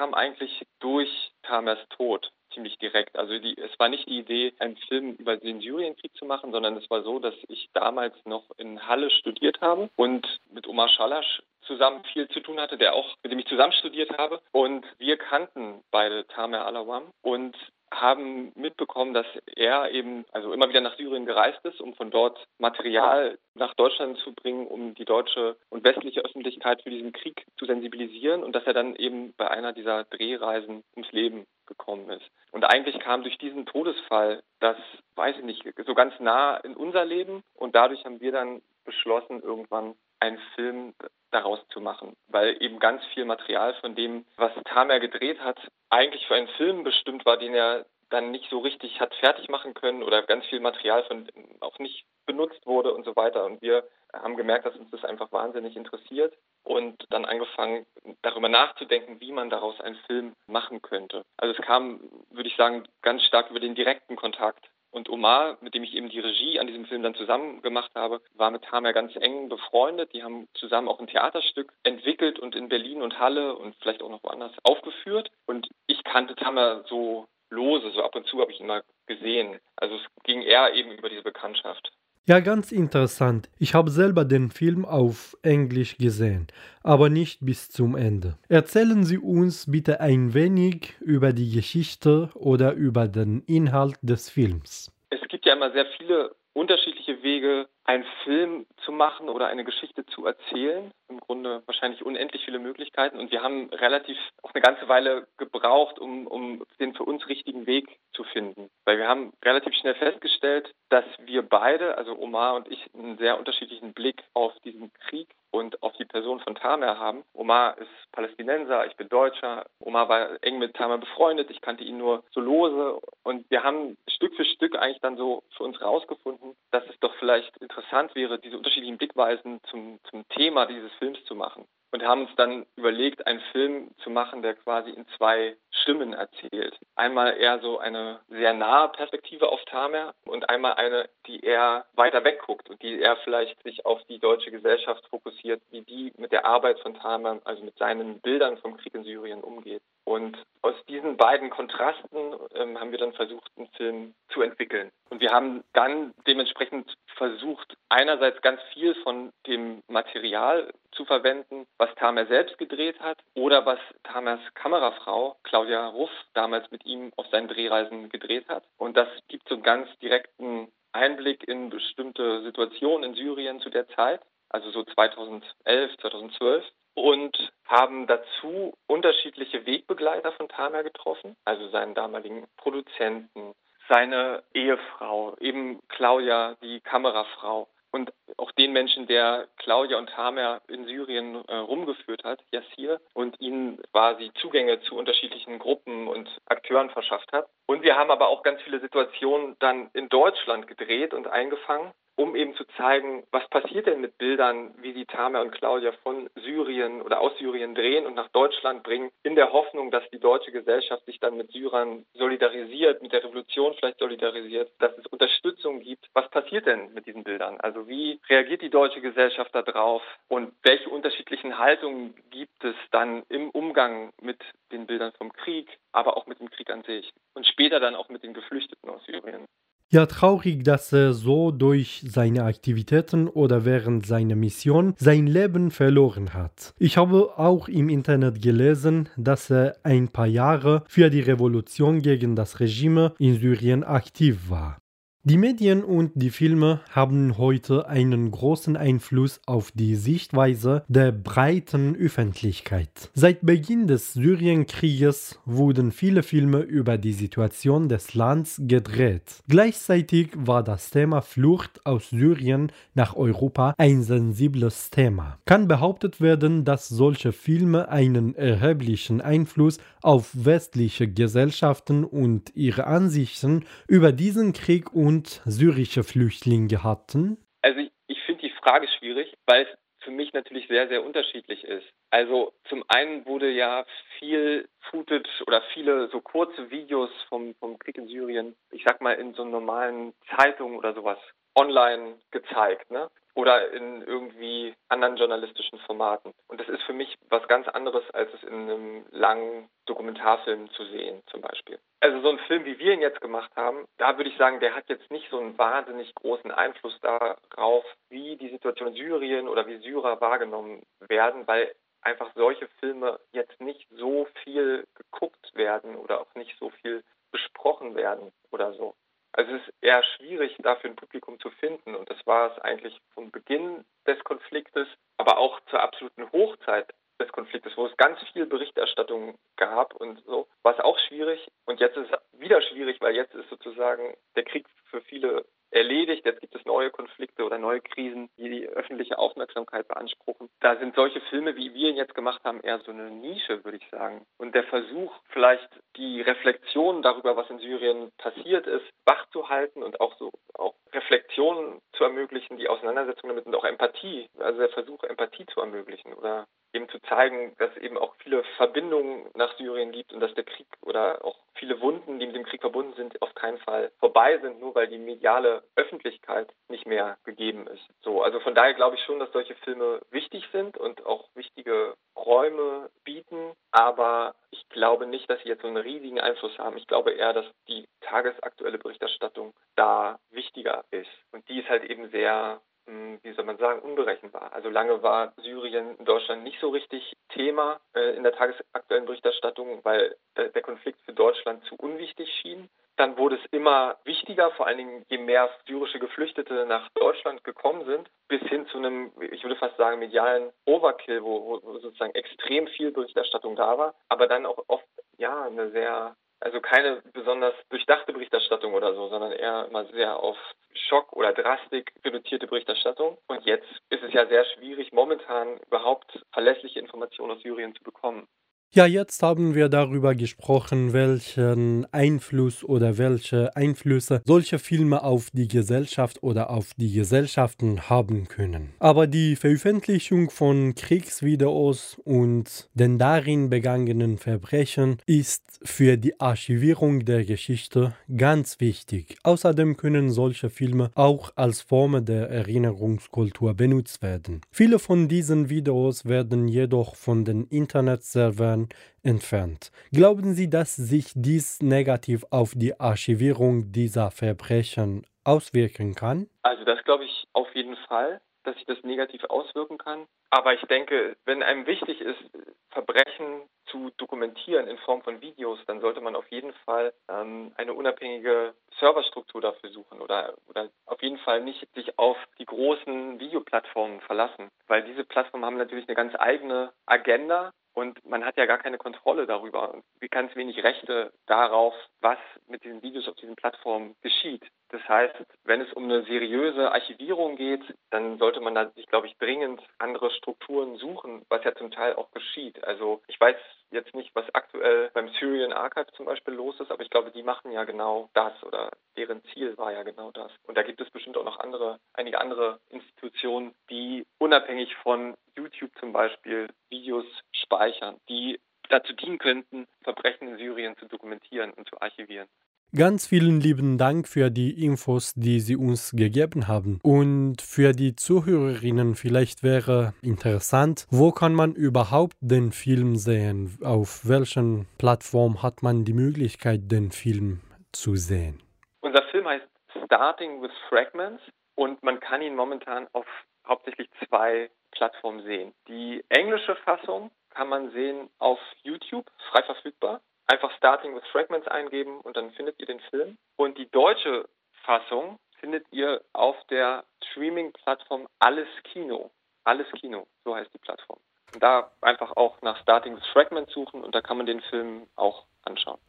kam eigentlich durch Tamers Tod ziemlich direkt. Also die, es war nicht die Idee, einen Film über den Syrienkrieg zu machen, sondern es war so, dass ich damals noch in Halle studiert habe und mit Omar Schalasch zusammen viel zu tun hatte, der auch, mit dem ich zusammen studiert habe. Und wir kannten beide Tamer Alawam und haben mitbekommen, dass er eben also immer wieder nach Syrien gereist ist, um von dort Material nach Deutschland zu bringen, um die deutsche und westliche Öffentlichkeit für diesen Krieg zu sensibilisieren und dass er dann eben bei einer dieser Drehreisen ums Leben gekommen ist. Und eigentlich kam durch diesen Todesfall das, weiß ich nicht, so ganz nah in unser Leben und dadurch haben wir dann beschlossen, irgendwann einen Film daraus zu machen, weil eben ganz viel Material von dem, was Tamer gedreht hat, eigentlich für einen Film bestimmt war, den er dann nicht so richtig hat fertig machen können oder ganz viel Material von auch nicht benutzt wurde und so weiter. Und wir haben gemerkt, dass uns das einfach wahnsinnig interessiert und dann angefangen, darüber nachzudenken, wie man daraus einen Film machen könnte. Also es kam, würde ich sagen, ganz stark über den direkten Kontakt und Omar, mit dem ich eben die Regie an diesem Film dann zusammen gemacht habe, war mit Tamer ganz eng befreundet. Die haben zusammen auch ein Theaterstück entwickelt und in Berlin und Halle und vielleicht auch noch woanders aufgeführt. Und ich kannte Tamer so lose, so ab und zu habe ich ihn mal gesehen. Also es ging eher eben über diese Bekanntschaft. Ja, ganz interessant. Ich habe selber den Film auf Englisch gesehen, aber nicht bis zum Ende. Erzählen Sie uns bitte ein wenig über die Geschichte oder über den Inhalt des Films. Es gibt ja immer sehr viele unterschiedliche Wege, einen Film zu machen oder eine Geschichte zu erzählen. Im Grunde wahrscheinlich unendlich viele Möglichkeiten. Und wir haben relativ auch eine ganze Weile gebraucht, um, um den für uns richtigen Weg zu finden. Weil wir haben relativ schnell festgestellt, dass wir beide, also Omar und ich, einen sehr unterschiedlichen Blick auf diesen Krieg und auf die Person von Tamer haben. Omar ist Palästinenser, ich bin Deutscher. Omar war eng mit Tamer befreundet, ich kannte ihn nur so lose. Und wir haben Stück für Stück eigentlich dann so für uns rausgefunden, dass es doch vielleicht interessant wäre, diese unterschiedlichen Blickweisen zum, zum Thema dieses Films zu machen und haben uns dann überlegt, einen Film zu machen, der quasi in zwei Stimmen erzählt. Einmal eher so eine sehr nahe Perspektive auf Tamer und einmal eine, die eher weiter wegguckt und die eher vielleicht sich auf die deutsche Gesellschaft fokussiert, wie die mit der Arbeit von Tamer, also mit seinen Bildern vom Krieg in Syrien umgeht. Und aus diesen beiden Kontrasten ähm, haben wir dann versucht, einen Film zu entwickeln. Und wir haben dann dementsprechend versucht, einerseits ganz viel von dem Material zu verwenden, was Tamer selbst gedreht hat oder was Tamers Kamerafrau Claudia Ruff damals mit ihm auf seinen Drehreisen gedreht hat. Und das gibt so einen ganz direkten Einblick in bestimmte Situationen in Syrien zu der Zeit, also so 2011, 2012 und haben dazu unterschiedliche Wegbegleiter von Tamer getroffen, also seinen damaligen Produzenten, seine Ehefrau, eben Claudia, die Kamerafrau und auch den Menschen, der Claudia und Tamer in Syrien äh, rumgeführt hat, Yassir, und ihnen quasi Zugänge zu unterschiedlichen Gruppen und Akteuren verschafft hat. Und wir haben aber auch ganz viele Situationen dann in Deutschland gedreht und eingefangen um eben zu zeigen, was passiert denn mit Bildern, wie sie Tamer und Claudia von Syrien oder aus Syrien drehen und nach Deutschland bringen, in der Hoffnung, dass die deutsche Gesellschaft sich dann mit Syrern solidarisiert, mit der Revolution vielleicht solidarisiert, dass es Unterstützung gibt. Was passiert denn mit diesen Bildern? Also wie reagiert die deutsche Gesellschaft darauf und welche unterschiedlichen Haltungen gibt es dann im Umgang mit den Bildern vom Krieg, aber auch mit dem Krieg an sich und später dann auch mit den Geflüchteten aus Syrien? Ja, traurig, dass er so durch seine Aktivitäten oder während seiner Mission sein Leben verloren hat. Ich habe auch im Internet gelesen, dass er ein paar Jahre für die Revolution gegen das Regime in Syrien aktiv war. Die Medien und die Filme haben heute einen großen Einfluss auf die Sichtweise der breiten Öffentlichkeit. Seit Beginn des Syrienkrieges wurden viele Filme über die Situation des Landes gedreht. Gleichzeitig war das Thema Flucht aus Syrien nach Europa ein sensibles Thema. Kann behauptet werden, dass solche Filme einen erheblichen Einfluss auf westliche Gesellschaften und ihre Ansichten über diesen Krieg und und syrische Flüchtlinge hatten? Also ich, ich finde die Frage schwierig, weil es für mich natürlich sehr, sehr unterschiedlich ist. Also zum einen wurde ja viel Footage oder viele so kurze Videos vom, vom Krieg in Syrien, ich sag mal in so normalen Zeitungen oder sowas online gezeigt. Ne? Oder in irgendwie anderen journalistischen Formaten. Und das ist für mich was ganz anderes, als es in einem langen Dokumentarfilm zu sehen, zum Beispiel. Also so ein Film, wie wir ihn jetzt gemacht haben, da würde ich sagen, der hat jetzt nicht so einen wahnsinnig großen Einfluss darauf, wie die Situation in Syrien oder wie Syrer wahrgenommen werden, weil einfach solche Filme jetzt nicht so viel geguckt werden oder auch nicht so viel besprochen werden oder so. Also es ist eher schwierig, dafür ein Publikum zu finden. Und das war es eigentlich vom Beginn des Konfliktes, aber auch zur absoluten Hochzeit des Konfliktes, wo es ganz viel Berichterstattung gab und so, war es auch schwierig. Und jetzt ist es wieder schwierig, weil jetzt ist sozusagen der Krieg für viele erledigt. Jetzt gibt es neue Konflikte oder neue Krisen, die die öffentliche Aufmerksamkeit beanspruchen. Da sind solche Filme, wie wir ihn jetzt gemacht haben, eher so eine Nische, würde ich sagen. Und der Versuch, vielleicht die Reflexion darüber, was in Syrien passiert ist, wachzuhalten und auch so auch Reflexionen zu ermöglichen, die Auseinandersetzung damit und auch Empathie, also der Versuch, Empathie zu ermöglichen oder eben zu zeigen, dass es eben auch viele Verbindungen nach Syrien gibt und dass der Krieg oder auch viele Wunden, die mit dem Krieg verbunden sind, auf keinen Fall vorbei sind, nur weil die mediale Öffentlichkeit nicht mehr gegeben ist. So, also von daher glaube ich schon, dass solche Filme wichtig sind und auch wichtige Räume bieten, aber ich glaube nicht, dass sie jetzt so einen riesigen Einfluss haben. Ich glaube eher, dass die tagesaktuelle Berichterstattung da wichtiger ist und die ist halt eben sehr wie soll man sagen, unberechenbar. Also lange war Syrien in Deutschland nicht so richtig Thema äh, in der tagesaktuellen Berichterstattung, weil der Konflikt für Deutschland zu unwichtig schien. Dann wurde es immer wichtiger, vor allen Dingen je mehr syrische Geflüchtete nach Deutschland gekommen sind, bis hin zu einem, ich würde fast sagen, medialen Overkill, wo, wo sozusagen extrem viel Berichterstattung da war, aber dann auch oft ja eine sehr also keine besonders durchdachte Berichterstattung oder so, sondern eher immer sehr auf Schock oder Drastik reduzierte Berichterstattung. Und jetzt ist es ja sehr schwierig, momentan überhaupt verlässliche Informationen aus Syrien zu bekommen. Ja, jetzt haben wir darüber gesprochen, welchen Einfluss oder welche Einflüsse solche Filme auf die Gesellschaft oder auf die Gesellschaften haben können. Aber die Veröffentlichung von Kriegsvideos und den darin begangenen Verbrechen ist für die Archivierung der Geschichte ganz wichtig. Außerdem können solche Filme auch als Form der Erinnerungskultur benutzt werden. Viele von diesen Videos werden jedoch von den Internetservern Jahren entfernt. Glauben Sie, dass sich dies negativ auf die Archivierung dieser Verbrechen auswirken kann? Also das glaube ich auf jeden Fall, dass sich das negativ auswirken kann. Aber ich denke, wenn einem wichtig ist, Verbrechen zu dokumentieren in Form von Videos, dann sollte man auf jeden Fall ähm, eine unabhängige Serverstruktur dafür suchen oder, oder auf jeden Fall nicht sich auf die großen Videoplattformen verlassen, weil diese Plattformen haben natürlich eine ganz eigene Agenda und man hat ja gar keine Kontrolle darüber und ganz wenig Rechte darauf, was mit diesen Videos auf diesen Plattformen geschieht. Das heißt, wenn es um eine seriöse Archivierung geht, dann sollte man da sich, glaube ich, dringend andere Strukturen suchen, was ja zum Teil auch geschieht. Also ich weiß jetzt nicht, was aktuell beim Syrian Archive zum Beispiel los ist, aber ich glaube, die machen ja genau das oder deren Ziel war ja genau das. Und da gibt es bestimmt auch noch andere, einige andere Institutionen, die unabhängig von YouTube zum Beispiel Videos speichern, die dazu dienen könnten, Verbrechen in Syrien zu dokumentieren und zu archivieren. Ganz vielen lieben Dank für die Infos, die Sie uns gegeben haben. Und für die Zuhörerinnen vielleicht wäre interessant, wo kann man überhaupt den Film sehen? Auf welchen Plattform hat man die Möglichkeit, den Film zu sehen? Unser Film heißt Starting with Fragments und man kann ihn momentan auf hauptsächlich zwei Plattformen sehen. Die englische Fassung kann man sehen auf YouTube, frei verfügbar einfach Starting with Fragments eingeben und dann findet ihr den Film. Und die deutsche Fassung findet ihr auf der Streaming-Plattform Alles Kino. Alles Kino, so heißt die Plattform. Und da einfach auch nach Starting with Fragments suchen und da kann man den Film auch anschauen.